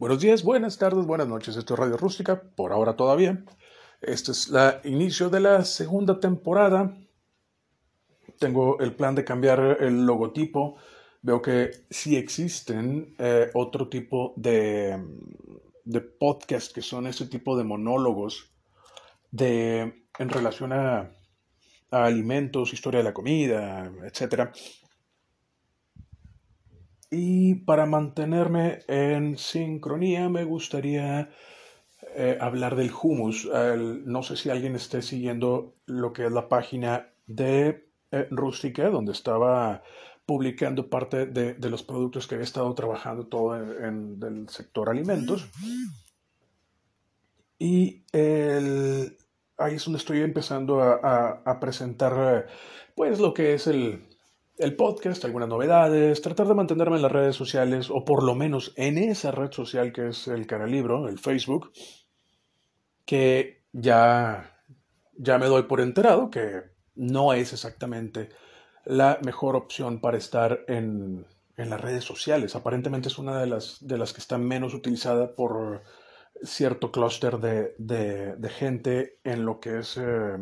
Buenos días, buenas tardes, buenas noches. Esto es Radio Rústica, por ahora todavía. Este es el inicio de la segunda temporada. Tengo el plan de cambiar el logotipo. Veo que sí existen eh, otro tipo de, de podcast que son este tipo de monólogos de, en relación a, a alimentos, historia de la comida, etcétera. Y para mantenerme en sincronía me gustaría eh, hablar del hummus. no sé si alguien esté siguiendo lo que es la página de eh, Rustica, donde estaba publicando parte de, los productos que he estado trabajando todo en, el sector alimentos. Y ahí es donde estoy empezando a, a presentar pues lo que es el, el podcast, algunas novedades, tratar de mantenerme en las redes sociales, o por lo menos en esa red social que es el Caralibro, el Facebook, que ya, ya me doy por enterado que no es exactamente la mejor opción para estar en, en las redes sociales. Aparentemente es una de las, de las que está menos utilizada por cierto clúster de, de, gente en lo que es, eh,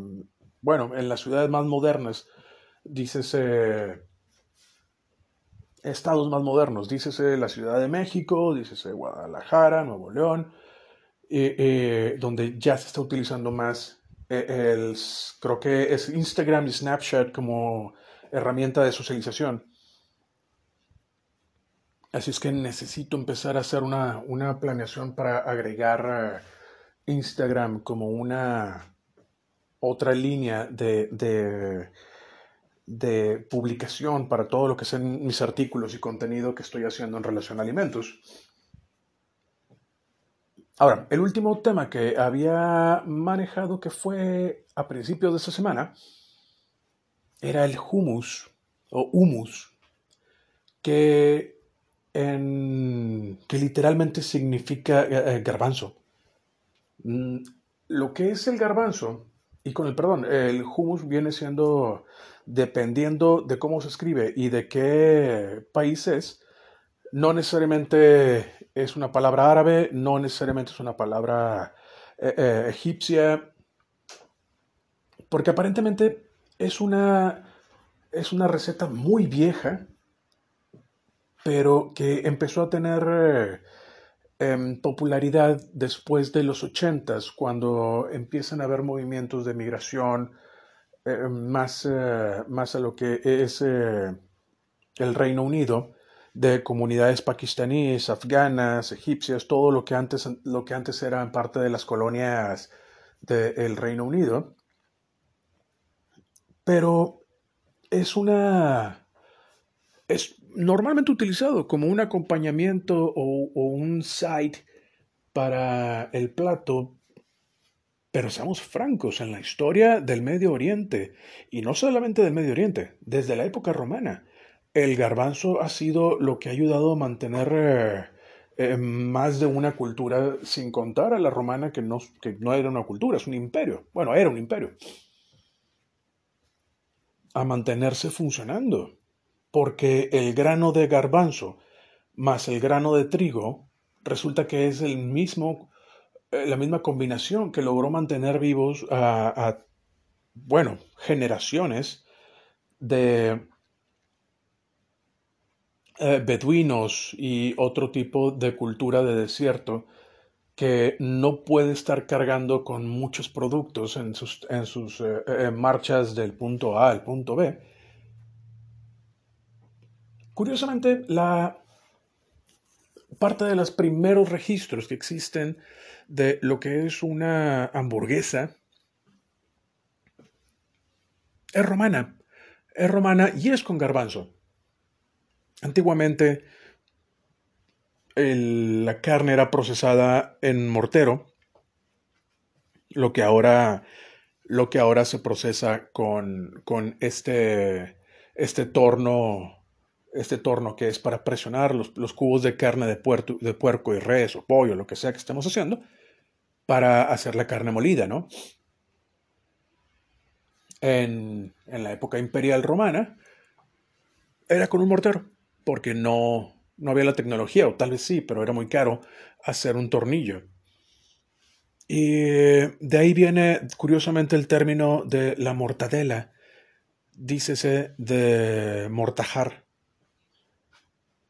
bueno, en las ciudades más modernas dícese estados más modernos, dícese la Ciudad de México, dícese Guadalajara, Nuevo León, eh, donde ya se está utilizando más eh, el, creo que es Instagram y Snapchat como herramienta de socialización. Así es que necesito empezar a hacer una, una planeación para agregar eh, Instagram como una otra línea de de publicación para todo lo que sean mis artículos y contenido que estoy haciendo en relación a alimentos. Ahora, el último tema que había manejado que fue a principios de esta semana era el humus o humus, que, que literalmente significa eh, eh, garbanzo. Mm, lo que es el garbanzo, y con el perdón, el humus viene siendo dependiendo de cómo se escribe y de qué país es, no necesariamente es una palabra árabe, no necesariamente es una palabra eh, eh, egipcia, porque aparentemente es una, es una receta muy vieja, pero que empezó a tener em, popularidad después de los ochentas, cuando empiezan a haber movimientos de migración, eh, más, eh, más a lo que es eh, el Reino Unido, de comunidades pakistaníes, afganas, egipcias, todo lo que antes, lo que antes eran parte de las colonias del Reino Unido. Pero es una. es normalmente utilizado como un acompañamiento o, o un side para el plato pero seamos francos, en la historia del Medio Oriente, y no solamente del Medio Oriente, desde la época romana, el garbanzo ha sido lo que ha ayudado a mantener eh, eh, más de una cultura, sin contar a la romana que no, que no era una cultura, es un imperio. Bueno, era un imperio. A mantenerse funcionando, porque el grano de garbanzo más el grano de trigo resulta que es el mismo la misma combinación que logró mantener vivos a, bueno, generaciones de eh, beduinos y otro tipo de cultura de desierto que no puede estar cargando con muchos productos en sus, en sus eh, marchas del punto A al punto B. Curiosamente, la parte de los primeros registros que existen de lo que es una hamburguesa es romana. Es romana y es con garbanzo. Antiguamente la carne era procesada en mortero, lo que ahora, lo que ahora se procesa con, con este, este torno este torno que es para presionar los, cubos de carne de, de, puerco y res o pollo, lo que sea que estemos haciendo, para hacer la carne molida, ¿no? En, en la época imperial romana era con un mortero, porque no, No había la tecnología, o tal vez sí, pero era muy caro hacer un tornillo. Y de ahí viene, curiosamente, el término de la mortadela. Dícese de mortajar.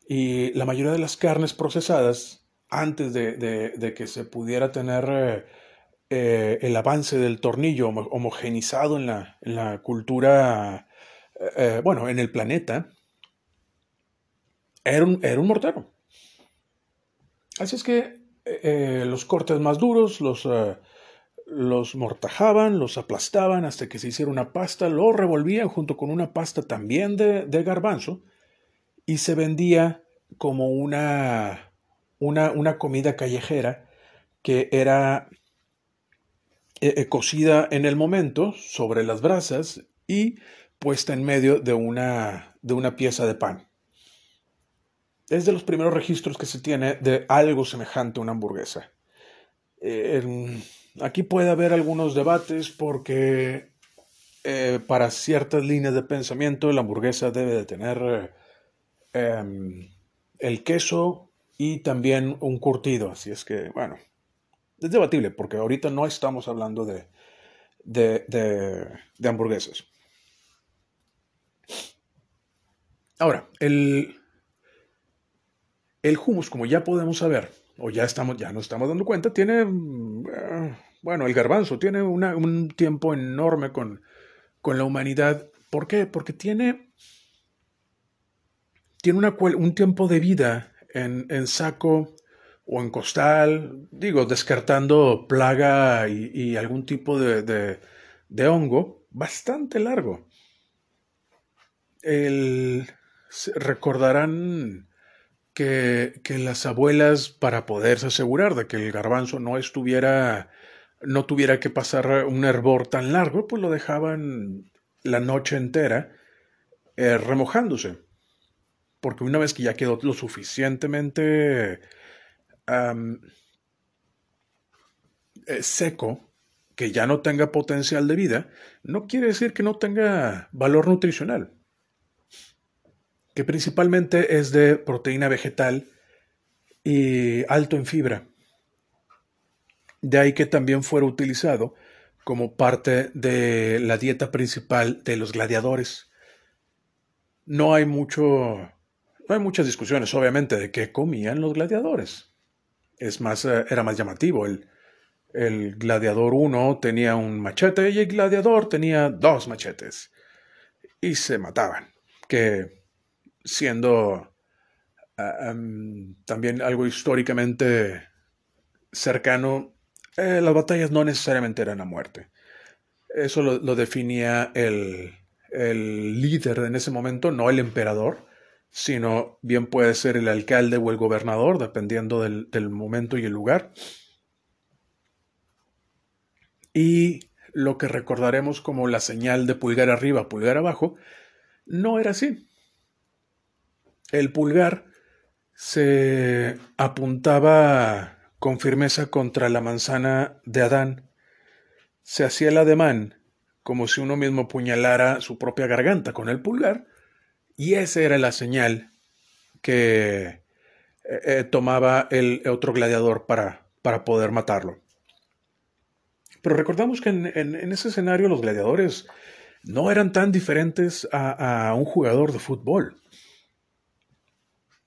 Y la mayoría de las carnes procesadas, antes de, que se pudiera tener eh, eh, el avance del tornillo homogenizado en la, en la cultura, eh, bueno, en el planeta, era un, era un mortero. Así es que los cortes más duros los, los mortajaban, los aplastaban hasta que se hiciera una pasta, lo revolvían junto con una pasta también de, de garbanzo y se vendía como una, una, una comida callejera que era eh, eh, cocida en el momento sobre las brasas y puesta en medio de una, de una pieza de pan. Es de los primeros registros que se tiene de algo semejante a una hamburguesa. aquí puede haber algunos debates porque eh, para ciertas líneas de pensamiento la hamburguesa debe de tener em, el queso y también un curtido. Así es que, bueno, es debatible porque ahorita no estamos hablando de, de, hamburguesas. Ahora, el, el como ya podemos saber, o ya, estamos, ya nos estamos dando cuenta, tiene, eh, bueno, el garbanzo tiene un tiempo enorme con, con la humanidad. ¿Por qué? Porque tiene tiene un tiempo de vida en, saco o en costal, digo, descartando plaga y, algún tipo de, hongo, bastante largo. recordarán que, que, las abuelas, para poderse asegurar de que el garbanzo no estuviera, no tuviera que pasar un hervor tan largo, pues lo dejaban la noche entera eh, remojándose porque una vez que ya quedó lo suficientemente eh, seco, que ya no tenga potencial de vida, no quiere decir que no tenga valor nutricional, que principalmente es de proteína vegetal y alto en fibra. De ahí que también fuera utilizado como parte de la dieta principal de los gladiadores. No hay mucho no hay muchas discusiones, obviamente, de qué comían los gladiadores. Es más, eh, era más llamativo. El, gladiador 1 tenía un machete y el gladiador tenía dos machetes. Y se mataban. Que siendo ah, también algo históricamente cercano, eh, las batallas no necesariamente eran a muerte. Eso lo, lo definía el, el líder en ese momento, no el emperador sino bien puede ser el alcalde o el gobernador, dependiendo del, momento y el lugar. Y lo que recordaremos como la señal de pulgar arriba, pulgar abajo, no era así. El pulgar se apuntaba con firmeza contra la manzana de Adán. Se hacía el ademán como si uno mismo puñalara su propia garganta con el pulgar y esa era la señal que eh, eh, tomaba el otro gladiador para, para poder matarlo. Pero recordamos que en, ese escenario los gladiadores no eran tan diferentes a, un jugador de fútbol.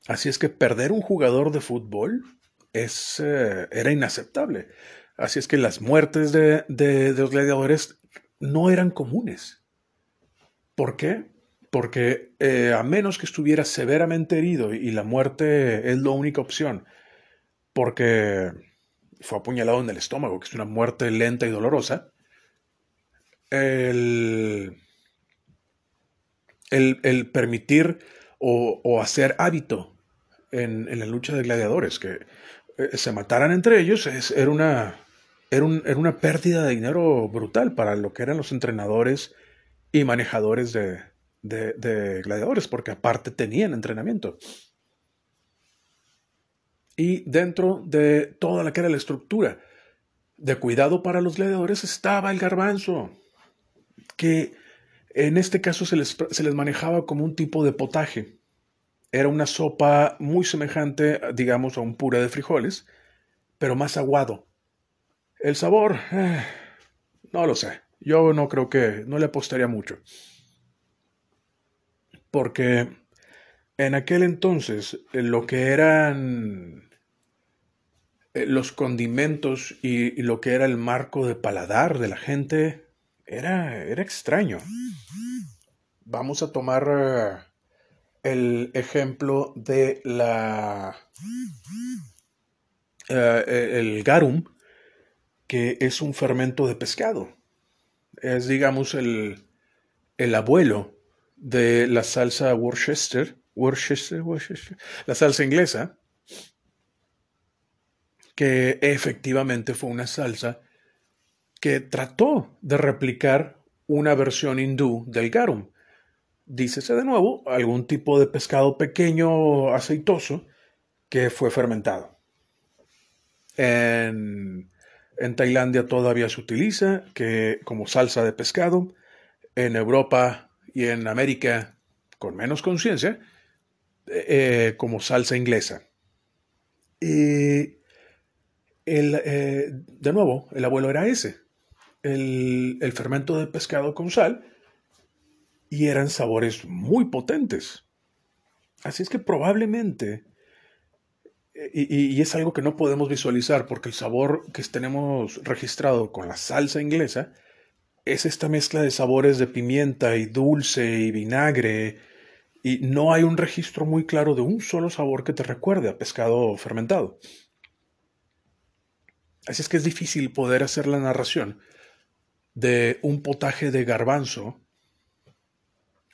Así es que perder un jugador de fútbol es, eh, era inaceptable. Así es que las muertes de, de los gladiadores no eran comunes. ¿Por qué? Porque eh, a menos que estuviera severamente herido y la muerte es la única opción, porque fue apuñalado en el estómago, que es una muerte lenta y dolorosa, el, el, permitir o, hacer hábito en, la lucha de gladiadores, que eh, se mataran entre ellos, era, una, era, era una pérdida de dinero brutal para lo que eran los entrenadores y manejadores de, de, gladiadores, porque aparte tenían entrenamiento. Y dentro de toda la que era la estructura de cuidado para los gladiadores estaba el garbanzo, que en este caso se les, se les manejaba como un tipo de potaje. Era una sopa muy semejante, digamos, a un puré de frijoles, pero más aguado. El sabor, eh, no lo sé. Yo no creo que, no le apostaría mucho. Porque en aquel entonces lo que eran eh, los condimentos y, lo que era el marco de paladar de la gente era, era extraño. Vamos a tomar eh, el ejemplo de la eh, el garum, que es un fermento de pescado. Es, digamos, el, el abuelo de la salsa Worcester, Worcester, Worcester, la salsa inglesa, que efectivamente fue una salsa que trató de replicar una versión hindú del garum. Dícese de nuevo, algún tipo de pescado pequeño, aceitoso, que fue fermentado. En, en Tailandia todavía se utiliza que, como salsa de pescado. En Europa y en América, con menos conciencia, eh, como salsa inglesa. Y el, eh, de nuevo, el abuelo era ese, el, el fermento de pescado con sal, y eran sabores muy potentes. Así es que probablemente, eh, y, y, es algo que no podemos visualizar porque el sabor que tenemos registrado con la salsa inglesa es esta mezcla de sabores de pimienta y dulce y vinagre, y no hay un registro muy claro de un solo sabor que te recuerde a pescado fermentado. Así es que es difícil poder hacer la narración de un potaje de garbanzo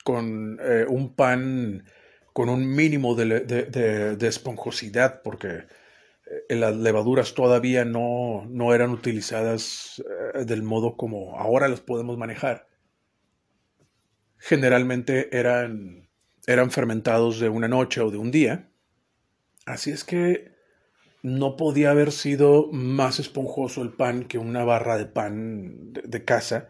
con eh, un pan con un mínimo de, esponjosidad, porque las levaduras todavía no, no eran utilizadas eh, del modo como ahora las podemos manejar. Generalmente eran, eran fermentados de una noche o de un día. Así es que no podía haber sido más esponjoso el pan que una barra de pan de, casa,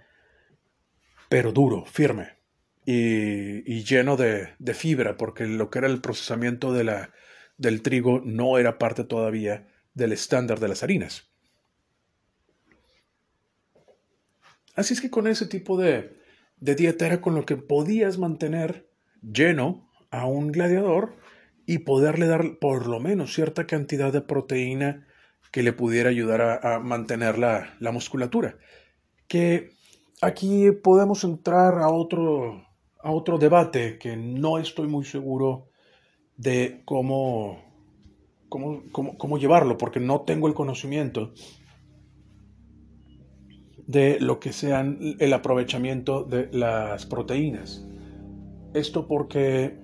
pero duro, firme y, lleno de, fibra, porque lo que era el procesamiento de la, del trigo no era parte todavía del estándar de las harinas. Así es que con ese tipo de, dieta era con lo que podías mantener lleno a un gladiador y poderle dar por lo menos cierta cantidad de proteína que le pudiera ayudar a, mantener la, musculatura. Que aquí podemos entrar a otro, a otro debate que no estoy muy seguro de cómo, cómo, cómo llevarlo, porque no tengo el conocimiento de lo que sean el aprovechamiento de las proteínas. Esto porque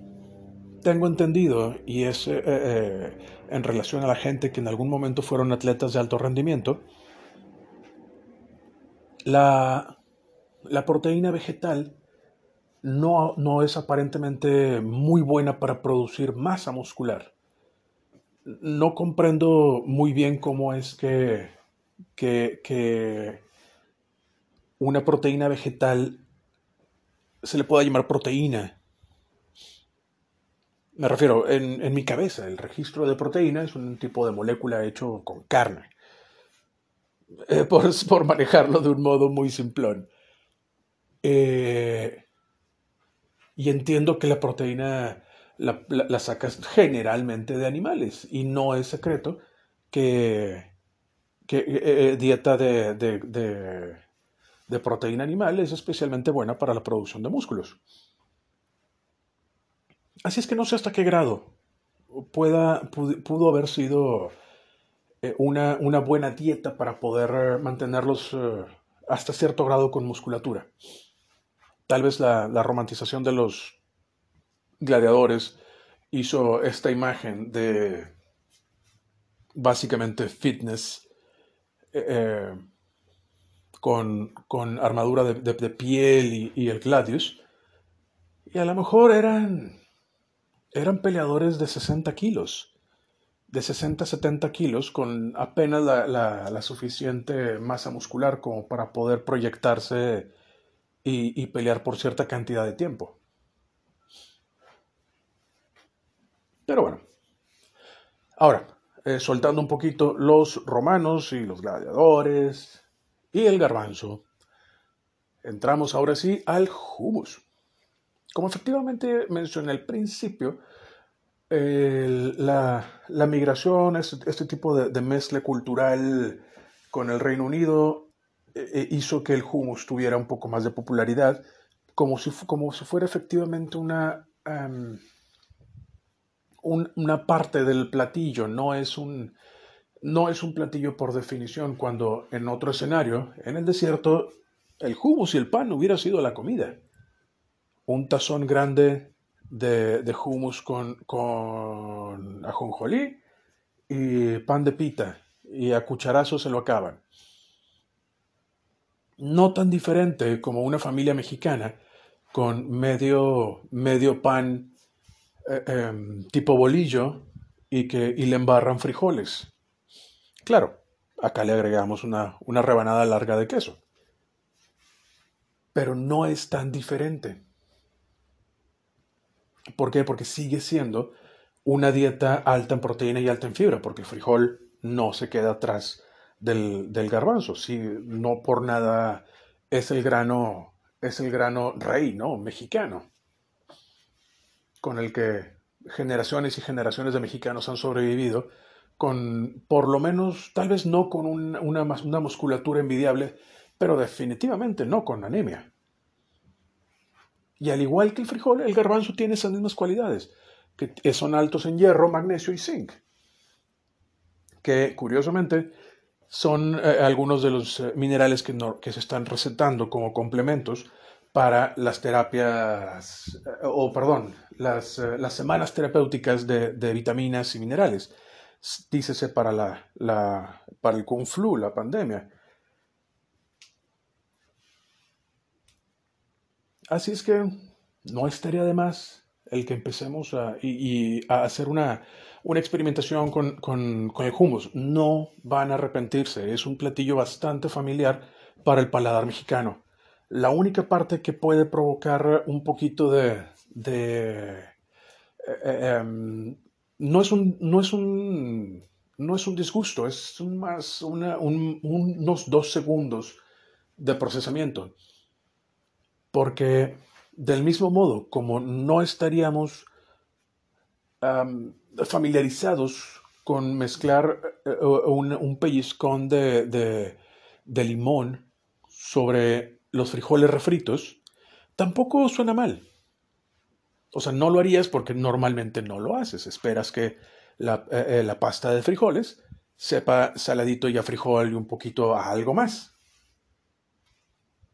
tengo entendido, y es eh, eh, en relación a la gente que en algún momento fueron atletas de alto rendimiento, la, proteína vegetal no, no, es aparentemente muy buena para producir masa muscular. No comprendo muy bien cómo es que, que, que una proteína vegetal se le pueda llamar proteína me refiero, en, mi cabeza, el registro de proteína es un tipo de molécula hecho con carne. Eh, por, manejarlo de un modo muy simplón. Eh, y entiendo que la proteína la, sacas generalmente de animales. Y no es secreto que, que eh, dieta de, proteína animal es especialmente buena para la producción de músculos. Así es que no sé hasta qué grado pudo, haber sido eh, una, buena dieta para poder mantenerlos eh, hasta cierto grado con musculatura. Tal vez la, romantización de los gladiadores hizo esta imagen de básicamente fitness eh, con, armadura de, piel y, el gladius. Y a lo mejor eran eran peleadores de 60 kilos, de 60 a 70 kilos, con apenas la, suficiente masa muscular como para poder proyectarse y, pelear por cierta cantidad de tiempo. Pero bueno. Ahora, eh, soltando un poquito los romanos y los gladiadores y el garbanzo, entramos ahora sí al humus. Como efectivamente mencioné al principio, la, migración, este, este tipo de, mezcla cultural con el Reino Unido eh, eh, hizo que el hummus tuviera un poco más de popularidad, como si, como si fuera efectivamente una, una parte del platillo, no es, un, no es un platillo por definición, cuando en otro escenario, en el desierto, el hummus y el pan hubiera sido la comida. Un tazón grande de, de hummus con, con ajonjolí y pan de pita, y a cucharazos se lo acaban. No tan diferente como una familia mexicana con medio, medio pan eh, em, tipo bolillo y, que, y le embarran frijoles. Claro, acá le agregamos una, una rebanada larga de queso. Pero no es tan diferente. ¿Por qué? Porque sigue siendo una dieta alta en proteína y alta en fibra, porque el frijol no se queda atrás del, garbanzo. Si no por nada es el grano, es el grano rey, ¿no? Mexicano con el que generaciones y generaciones de mexicanos han sobrevivido, con por lo menos, tal vez no con una, una musculatura envidiable, pero definitivamente no con anemia. Y al igual que el frijol, el garbanzo tiene esas mismas cualidades, que son altos en hierro, magnesio y zinc, que curiosamente son eh, algunos de los eh, minerales que, que se están recetando como complementos para las terapias, eh, o perdón, las, las semanas terapéuticas de, de, vitaminas y minerales. Dícese para, la, la, para el Kung Flu, la pandemia. Así es que no estaría de más el que empecemos a, y, a hacer una, una experimentación con, con, con el hummus. No van a arrepentirse. Es un platillo bastante familiar para el paladar mexicano la única parte que puede provocar un poquito de... Eh, eh, em, no, es un, no, es un, no es un disgusto, es más unos dos segundos de procesamiento. Porque del mismo modo, como no estaríamos familiarizados con mezclar eh, un, pellizcón de, de limón sobre los frijoles refritos, tampoco suena mal. O sea, no lo harías porque normalmente no lo haces. Esperas que la, eh, eh, la pasta de frijoles sepa saladito y a frijol y un poquito a algo más.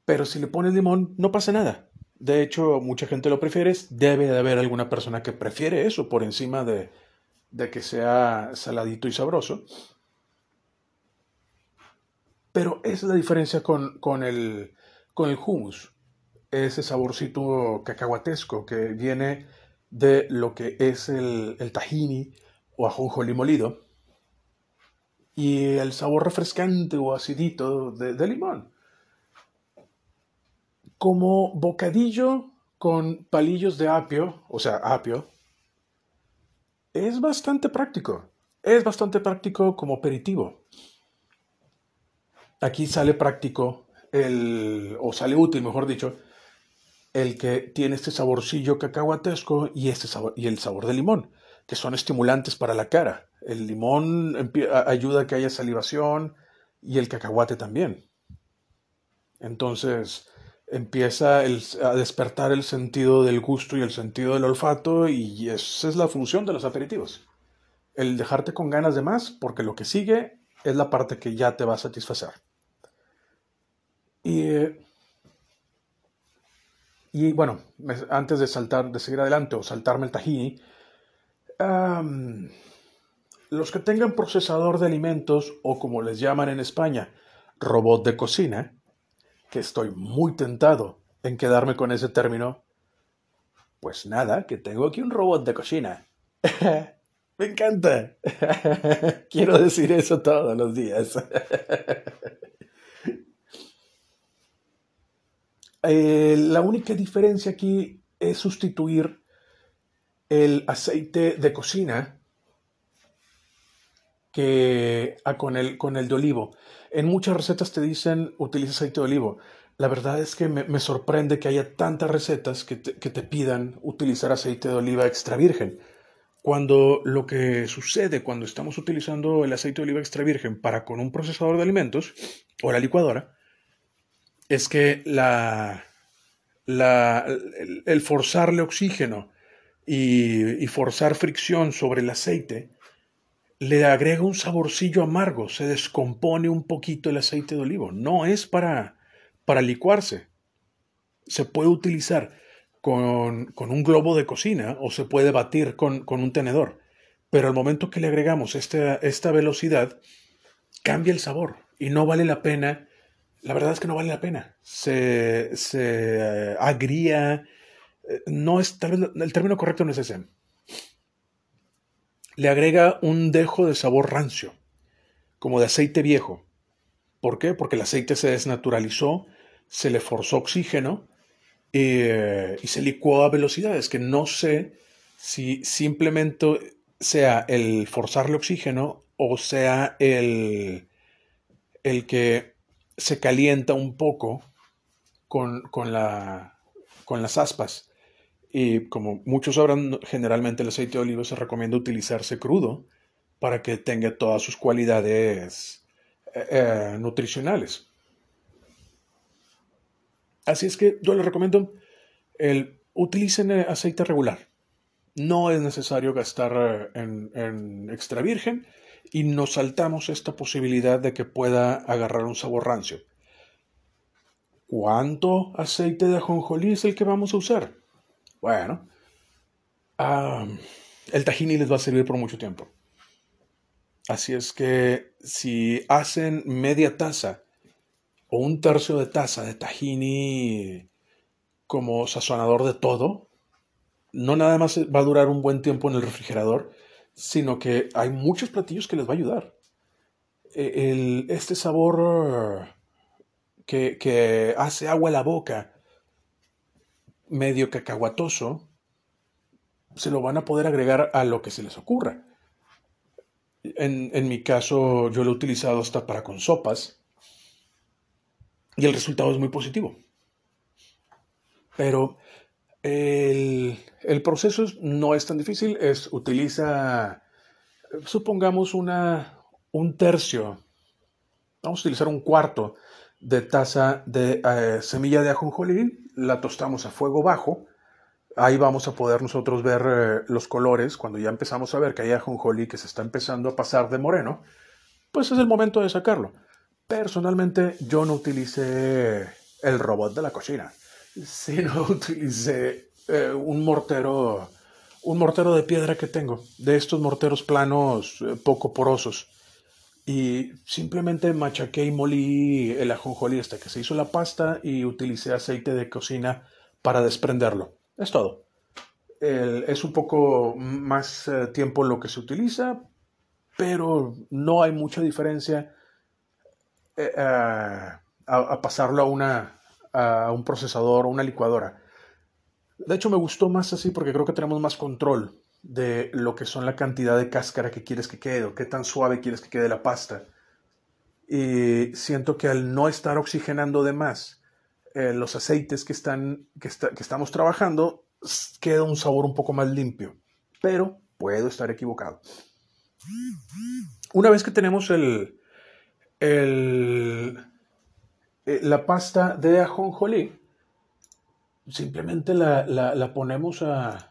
Pero si le pones limón, no pasa nada. De hecho, mucha gente lo prefiere. Debe de haber alguna persona que prefiere eso por encima de, de que sea saladito y sabroso. Pero esa es la diferencia con, con el, con el hummus, ese saborcito cacahuatesco que viene de lo que es el, el tahini o ajonjolí molido y el sabor refrescante o acidito de, de limón. Como bocadillo con palillos de apio, o sea, apio, es bastante práctico. Es bastante práctico como aperitivo. Aquí sale práctico el, o sale útil, mejor dicho, el que tiene este saborcillo cacahuatesco y, este sabor, y el sabor de limón, que son estimulantes para la cara. El limón ayuda a que haya salivación y el cacahuate también. Entonces empieza a despertar el sentido del gusto y el sentido del olfato y esa es la función de los aperitivos. El dejarte con ganas de más porque lo que sigue es la parte que ya te va a satisfacer. Y, bueno, antes de saltar, de seguir adelante o saltarme el tahini, los que tengan procesador de alimentos o como les llaman en España, robot de cocina, que estoy muy tentado en quedarme con ese término, pues nada, que tengo aquí un robot de cocina. Me encanta. Quiero decir eso todos los días. Eh, la única diferencia aquí es sustituir el aceite de cocina ah, con, el, de olivo. En muchas recetas te dicen utiliza aceite de olivo. La verdad es que me, sorprende que haya tantas recetas que te, pidan utilizar aceite de oliva extra virgen. Cuando lo que sucede cuando estamos utilizando el aceite de oliva extra virgen para con un procesador de alimentos o la licuadora es que el, forzarle oxígeno y forzar fricción sobre el aceite le agrega un saborcillo amargo, se descompone un poquito el aceite de olivo. No es para, para licuarse. Se puede utilizar con, un globo de cocina o se puede batir con, un tenedor. Pero al momento que le agregamos esta, esta velocidad, cambia el sabor y no vale la pena. La verdad es que no vale la pena. Se, se eh, agría. Eh, no es, el término correcto no es ese le agrega un dejo de sabor rancio, como de aceite viejo. ¿Por qué? Porque el aceite se desnaturalizó, se le forzó oxígeno eh, y se licuó a velocidades que no sé si simplemente sea el forzarle oxígeno o sea el, el que se calienta un poco con, con, la, con las aspas. Y como muchos sabrán, generalmente el aceite de oliva se recomienda utilizarse crudo para que tenga todas sus cualidades eh, eh, nutricionales. Así es que yo les recomiendo el utilicen aceite regular. No es necesario gastar eh, en, en extra virgen y nos saltamos esta posibilidad de que pueda agarrar un sabor rancio. ¿Cuánto aceite de ajonjolí es el que vamos a usar? Bueno, el tahini les va a servir por mucho tiempo. Así es que si hacen media taza o un tercio de taza de tahini como sazonador de todo, no nada más va a durar un buen tiempo en el refrigerador, sino que hay muchos platillos que les va a ayudar. E, este sabor que, que hace agua a la boca medio cacahuatoso, se lo van a poder agregar a lo que se les ocurra. En, mi caso, yo lo he utilizado hasta para con sopas y el resultado es muy positivo. Pero el, el proceso no es tan difícil, es utiliza, supongamos, una, un tercio, vamos a utilizar un cuarto de taza de eh, semilla de ajonjolí, la tostamos a fuego bajo. Ahí vamos a poder nosotros ver eh, los colores. Cuando ya empezamos a ver que hay ajonjolí que se está empezando a pasar de moreno, pues es el momento de sacarlo. Personalmente yo no utilicé el robot de la cocina, sino utilicé eh, un mortero, un mortero de piedra que tengo, de estos morteros planos poco porosos y simplemente machaqué y molí el ajonjolí hasta que se hizo la pasta y utilicé aceite de cocina para desprenderlo. Es todo. es un poco más eh, tiempo lo que se utiliza, pero no hay mucha diferencia eh, a, pasarlo a, una, a un procesador o una licuadora. De hecho, me gustó más así porque creo que tenemos más control de lo que son la cantidad de cáscara que quieres que quede o qué tan suave quieres que quede la pasta. Y siento que al no estar oxigenando de más eh, los aceites que, están, que, que estamos trabajando, queda un sabor un poco más limpio. Pero puedo estar equivocado. Una vez que tenemos el, el, eh, la pasta de ajonjolí, simplemente la, la ponemos a,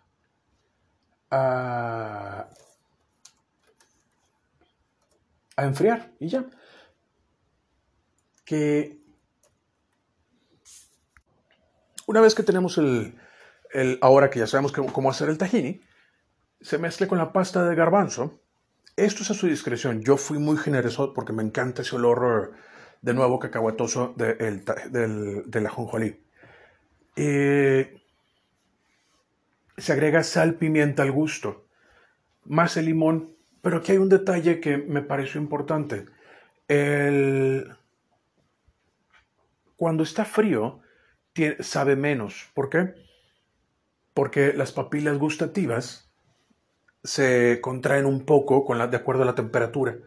a, enfriar y ya. Que una vez que tenemos el, el ahora que ya sabemos cómo hacer el tahini, se mezcle con la pasta de garbanzo. Esto es a su discreción. Yo fui muy generoso porque me encanta ese olor de nuevo cacahuatoso del, del ajonjolí. Eh, se agrega sal, pimienta al gusto, más el limón, pero aquí hay un detalle que me pareció importante. Cuando está frío, sabe menos. ¿Por qué? Porque las papilas gustativas se contraen un poco con de acuerdo a la temperatura.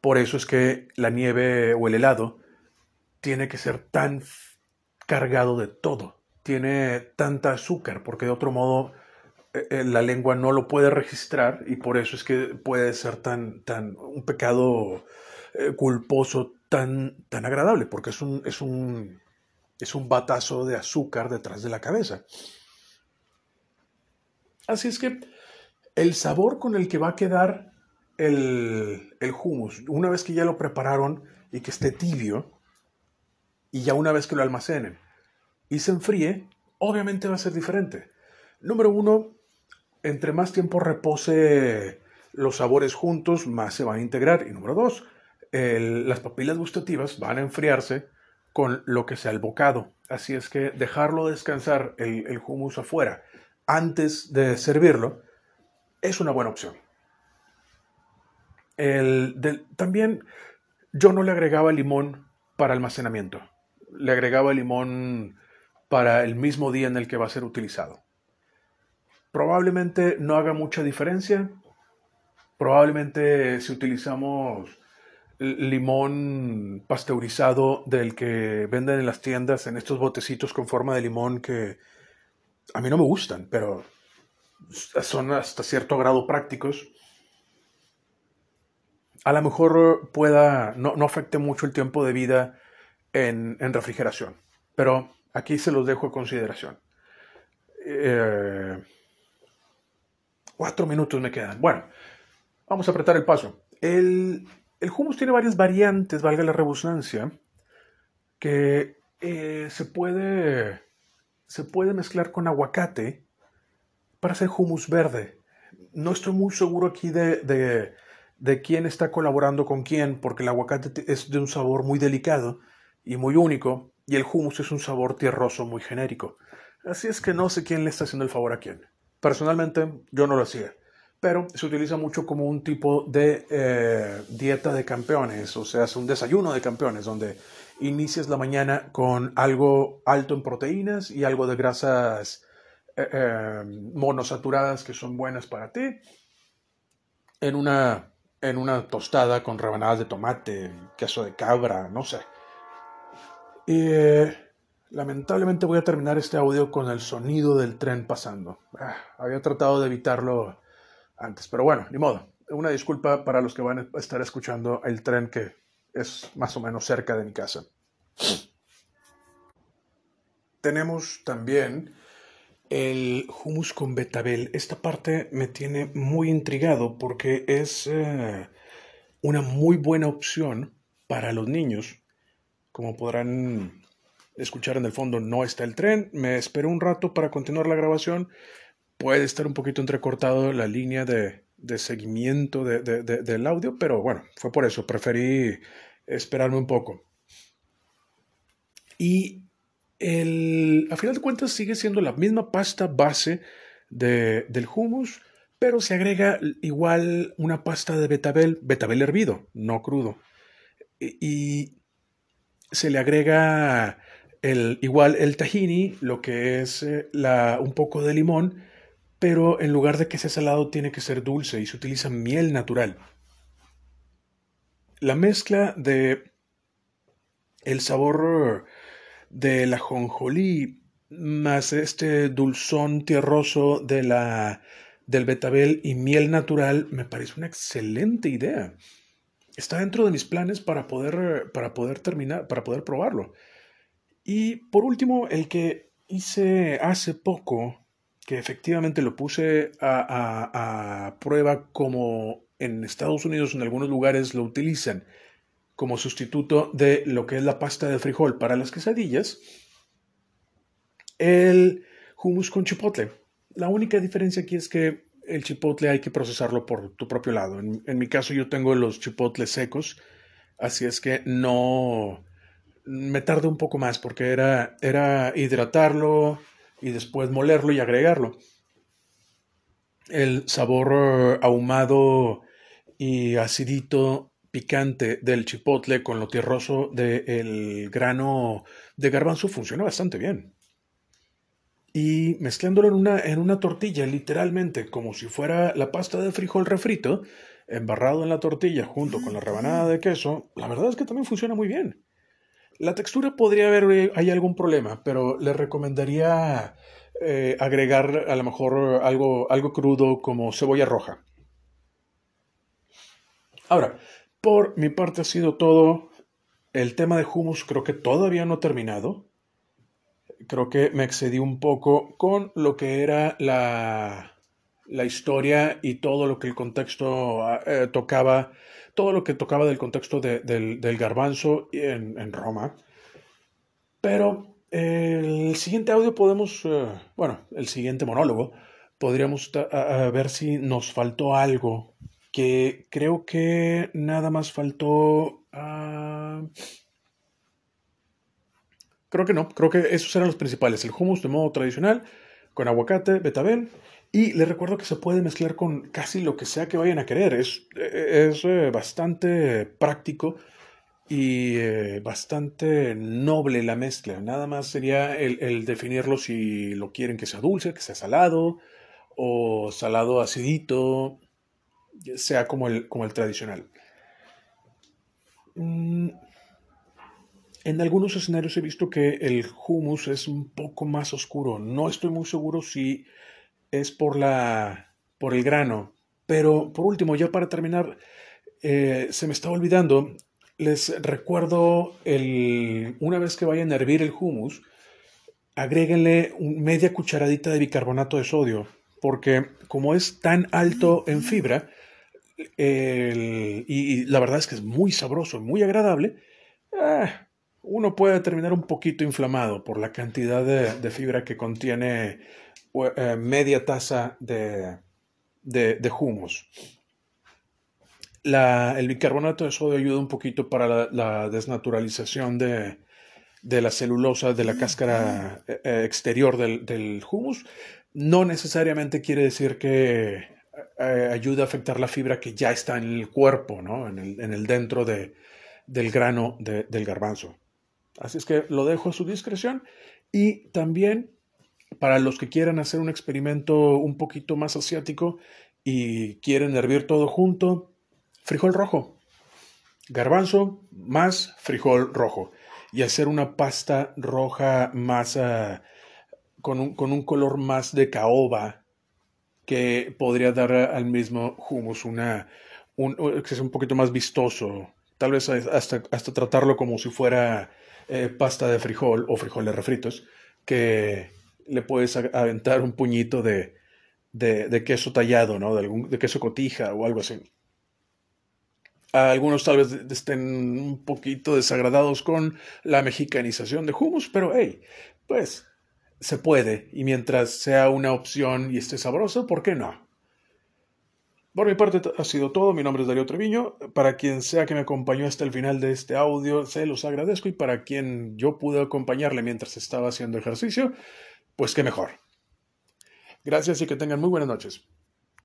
Por eso es que la nieve o el helado tiene que ser tan cargado de todo. Tiene tanta azúcar, porque de otro modo eh, eh, la lengua no lo puede registrar y por eso es que puede ser tan, tan un pecado eh, culposo tan, tan agradable, porque es un, es, un, es un batazo de azúcar detrás de la cabeza. Así es que el sabor con el que va a quedar el, el hummus, una vez que ya lo prepararon y que esté tibio, y ya una vez que lo almacenen y se enfríe, obviamente va a ser diferente. Número uno, entre más tiempo repose los sabores juntos, más se van a integrar. Y número dos, las papilas gustativas van a enfriarse con lo que sea el bocado. Así es que dejarlo descansar el, el afuera antes de servirlo es una buena opción. también yo no le agregaba limón para almacenamiento. Le agregaba limón para el mismo día en el que va a ser utilizado. Probablemente no haga mucha diferencia. Probablemente si utilizamos limón pasteurizado del que venden en las tiendas en estos botecitos con forma de limón que a mí no me gustan, pero son hasta cierto grado prácticos. A lo mejor pueda, no, afecte mucho el tiempo de vida en, refrigeración, pero aquí se los dejo a consideración. Eh, cuatro minutos me quedan. Bueno, vamos a apretar el paso. El, el hummus tiene varias variantes, valga la rebusnancia, que eh, se, puede, se puede mezclar con aguacate para hacer hummus verde. No estoy muy seguro aquí de, de, quién está colaborando con quién, porque el aguacate es de un sabor muy delicado y muy único, y el hummus es un sabor tierroso muy genérico. Así es que no sé quién le está haciendo el favor a quién. Personalmente, yo no lo hacía pero se utiliza mucho como un tipo de eh, dieta de campeones, o sea, es un desayuno de campeones, donde inicias la mañana con algo alto en proteínas y algo de grasas eh, eh, monosaturadas que son buenas para ti, en una, en una tostada con rebanadas de tomate, queso de cabra, no sé. Y lamentablemente voy a terminar este audio con el sonido del tren pasando. Ah, había tratado de evitarlo antes. Pero bueno, ni modo. Una disculpa para los que van a estar escuchando el tren que es más o menos cerca de mi casa. Tenemos también el hummus con betabel. Esta parte me tiene muy intrigado porque es eh, una muy buena opción para los niños. Como podrán escuchar en el fondo, no está el tren. Me espero un rato para continuar la grabación puede estar un poquito entrecortado la línea de, seguimiento del audio, pero bueno, fue por eso, preferí esperarme un poco. Y el, a final de cuentas sigue siendo la misma pasta base del hummus, pero se agrega igual una pasta de betabel, betabel hervido, no crudo. Y, se le agrega el, igual el tahini, lo que es eh, la, un poco de limón pero en lugar de que sea salado tiene que ser dulce y se utiliza miel natural. La mezcla de el sabor de la jonjolí más este dulzón tierroso de la, del betabel y miel natural me parece una excelente idea. Está dentro de mis planes para poder, para poder terminar, para poder probarlo. Y por último, el que hice hace poco que efectivamente lo puse a, prueba como en Estados Unidos en algunos lugares lo utilizan como sustituto de lo que es la pasta de frijol para las quesadillas, el hummus con chipotle. La única diferencia aquí es que el chipotle hay que procesarlo por tu propio lado. En, mi caso yo tengo los chipotles secos, así es que no me tardé un poco más porque era, era hidratarlo, y después molerlo y agregarlo. El sabor eh, ahumado y acidito picante del chipotle con lo tierroso del grano de garbanzo funciona bastante bien. Y mezclándolo en una, en una tortilla, literalmente, como si fuera la pasta de frijol refrito, embarrado en la tortilla junto con la rebanada de queso, la verdad es que también funciona muy bien. La textura podría haber, eh, hay algún problema, pero le recomendaría eh, agregar a lo mejor algo, algo crudo como cebolla roja. Ahora, por mi parte ha sido todo. El tema de hummus creo que todavía no ha terminado. Creo que me excedí un poco con lo que era la, la historia y todo lo que el contexto eh, tocaba, todo lo que tocaba del contexto del, del, garbanzo en, en, Roma. Pero el siguiente audio podemos, eh, bueno, el siguiente monólogo, podríamos ver si nos faltó algo que creo que nada más faltó... Ah, creo que no, creo que esos eran los principales. El hummus de modo tradicional, con aguacate, betabel, y les recuerdo que se puede mezclar con casi lo que sea que vayan a querer. Es, es eh, bastante práctico y eh, bastante noble la mezcla. Nada más sería el, el, definirlo si lo quieren que sea dulce, que sea salado, o salado acidito, sea como el, como el tradicional. Mm, en algunos escenarios he visto que el hummus es un poco más oscuro. No estoy muy seguro si es por, la, por el grano. Pero por último, ya para terminar, eh, se me estaba olvidando. Les recuerdo el, una vez que vayan a hervir el hummus, agréguenle media cucharadita de bicarbonato de sodio, porque como es tan alto en fibra, y, la verdad es que es muy sabroso, muy agradable, ah, uno puede terminar un poquito inflamado por la cantidad de, fibra que contiene eh, media taza de, de, humus. el bicarbonato de sodio ayuda un poquito para la, desnaturalización de, la celulosa de la cáscara eh, eh, exterior del, del humus. No necesariamente quiere decir que eh, ayuda a afectar la fibra que ya está en el cuerpo, ¿no? en, el, dentro de, del grano del garbanzo. Así es que lo dejo a su discreción. Y también para los que quieran hacer un experimento un poquito más asiático y quieren hervir todo junto, frijol rojo, garbanzo más frijol rojo. Y hacer una pasta roja más ah, con, un, con, un, color más de caoba que podría dar al mismo humus una, un, que sea un poquito más vistoso. Tal vez hasta, hasta tratarlo como si fuera eh, pasta de frijol o frijoles refritos, que le puedes aventar un puñito de, de, queso tallado, ¿no? De, algún, de queso cotija o algo así. Algunos tal vez estén un poquito desagradados con la mexicanización de humus, pero hey, pues se puede, y mientras sea una opción y esté sabroso, ¿por qué no? Por mi parte ha sido todo, mi nombre es Darío Treviño, para quien sea que me acompañó hasta el final de este audio, se los agradezco y para quien yo pude acompañarle mientras estaba haciendo ejercicio, pues qué mejor. Gracias y que tengan muy buenas noches.